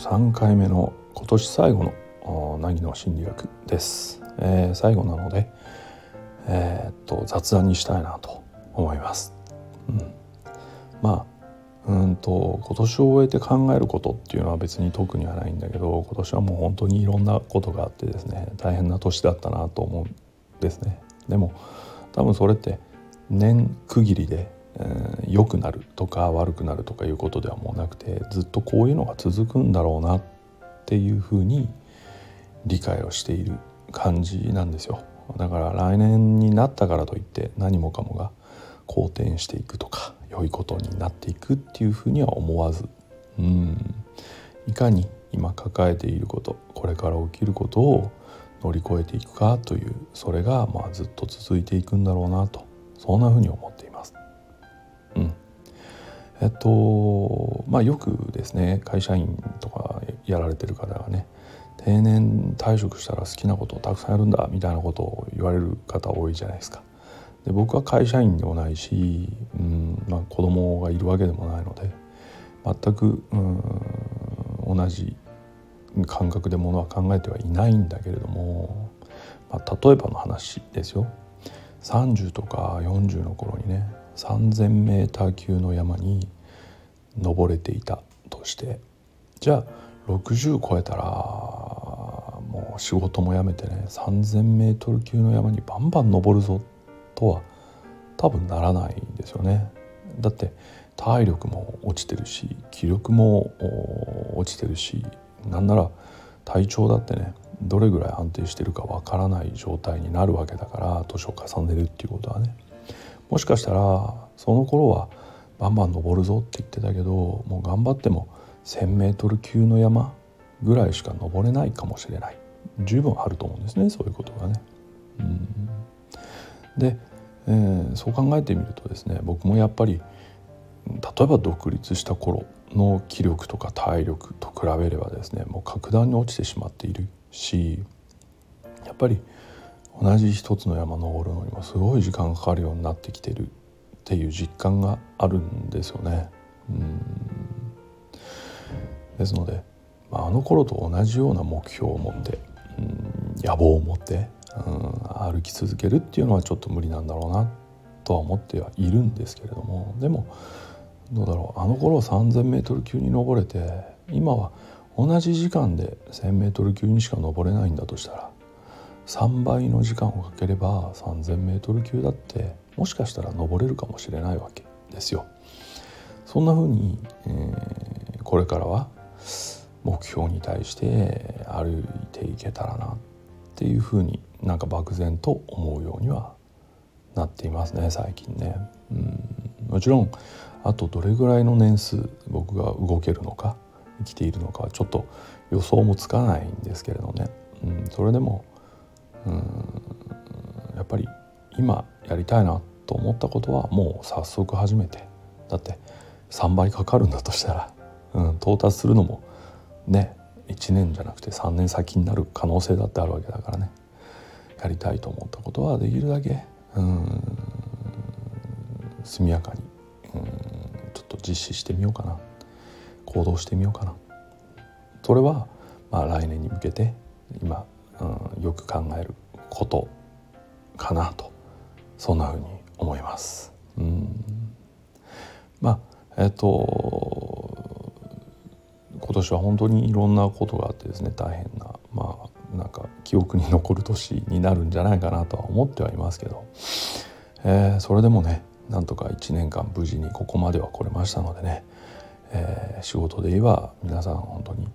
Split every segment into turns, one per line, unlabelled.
3回目の今年最後の凪の心理学です、えー、最後なので、えー、っと雑談にしたいなと思います、うん、まあうんと今年を終えて考えることっていうのは別に特にはないんだけど今年はもう本当にいろんなことがあってですね大変な年だったなと思うんですね。でも多分それって年区切りで良くなるとか悪くなるとかいうことではもうなくてずっとこういうのが続くんだろうなっていうふうに理解をしている感じなんですよだから来年になったからといって何もかもが好転していくとか良いことになっていくっていうふうには思わずうんいかに今抱えていることこれから起きることを乗り越えていくかというそれがまあずっと続いていくんだろうなとそんなふうに思っています。えっとまあよくですね会社員とかやられてる方がね定年退職したら好きなことをたくさんやるんだみたいなことを言われる方多いじゃないですか。で僕は会社員でもないし、うんまあ、子供がいるわけでもないので全く、うん、同じ感覚でものは考えてはいないんだけれども、まあ、例えばの話ですよ30とか40の頃にね 3,000m 級の山に登れていたとしてじゃあ60超えたらもう仕事も辞めてね 3,000m 級の山にバンバン登るぞとは多分ならないんですよね。だって体力も落ちてるし気力も落ちてるしなんなら体調だってねどれぐらい安定してるかわからない状態になるわけだから年を重ねるっていうことはねもしかしたらその頃はバンバン登るぞって言ってたけどもう頑張っても 1,000m 級の山ぐらいしか登れないかもしれない十分あると思うんですねそういうことがね。うんで、えー、そう考えてみるとですね僕もやっぱり例えば独立した頃の気力とか体力と比べればですねもう格段に落ちてしまっているしやっぱり同じ一つの山登るのにもすごい時間かかるようになってきてるっていう実感があるんですよね。うんですので、まあ、あの頃と同じような目標を持ってうん野望を持ってうん歩き続けるっていうのはちょっと無理なんだろうなとは思ってはいるんですけれどもでもどうだろうあの頃 3,000m 級に登れて今は同じ時間で 1,000m 級にしか登れないんだとしたら3倍の時間をかければ 3,000m 級だってもしかしたら登れるかもしれないわけですよ。そんな風に、えー、これからは目標に対して歩いていけたらなっていう風になんか漠然と思うようにはなっていますね最近ね。うんもちろんあとどれぐらいの年数僕が動けるのか生きているのかはちょっと予想もつかないんですけれどね、うん、それでもうん。やっぱり今やりたいなと思ったことはもう早速始めて。だって3倍かかるんだとしたら、うん、到達するのもね1年じゃなくて3年先になる可能性だってあるわけだからね。やりたいと思ったことはできるだけうん速やかにうんちょっと実施してみようかな。行動してみようかな。それは、まあ、来年に向けて今、うん、よく考えることかなとそんなふうに思います。うんまあえっと今年は本当にいろんなことがあってですね大変なまあなんか記憶に残る年になるんじゃないかなとは思ってはいますけど、えー、それでもねなんとか1年間無事にここまでは来れましたのでねえー、仕事で言えば皆さん本当に、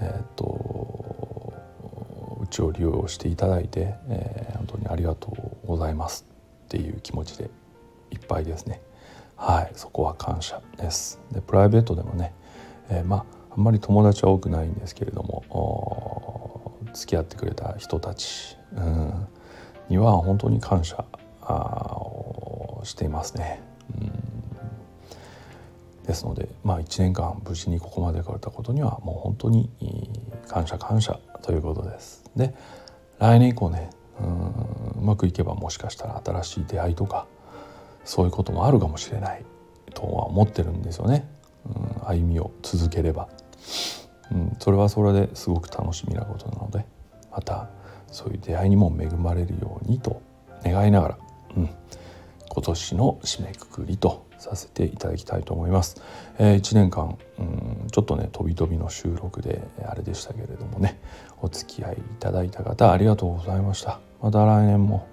えー、っとうちを利用していただいて、えー、本当にありがとうございますっていう気持ちでいっぱいですねはいそこは感謝ですでプライベートでもね、えー、まああんまり友達は多くないんですけれども付き合ってくれた人たち、うん、には本当に感謝をしていますね。ですので、まあ、1年間無事にここまで来れたことにはもう本当に感謝感謝ということです。で来年以降ねうんうまくいけばもしかしたら新しい出会いとかそういうこともあるかもしれないとは思ってるんですよね。うん歩みを続ければ。うん、それはそれですごく楽しみなことなのでまたそういう出会いにも恵まれるようにと願いながら、うん、今年の締めくくりとさせていただきたいと思います。えー、1年間、うん、ちょっとね飛び飛びの収録であれでしたけれどもねお付き合いいただいた方ありがとうございました。また来年も、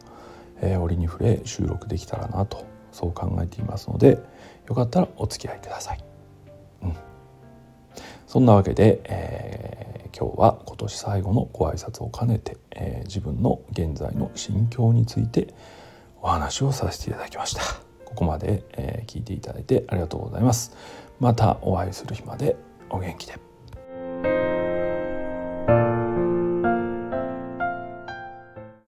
えー、折に触れ収録できたらなとそう考えていますのでよかったらお付き合いください。うん、そんなわけで、えー、今日は今年最後のご挨拶を兼ねて、えー、自分の現在の心境についてお話をさせていただきました。ここまで、え、聞いていただいてありがとうございます。またお会いする日までお元気で。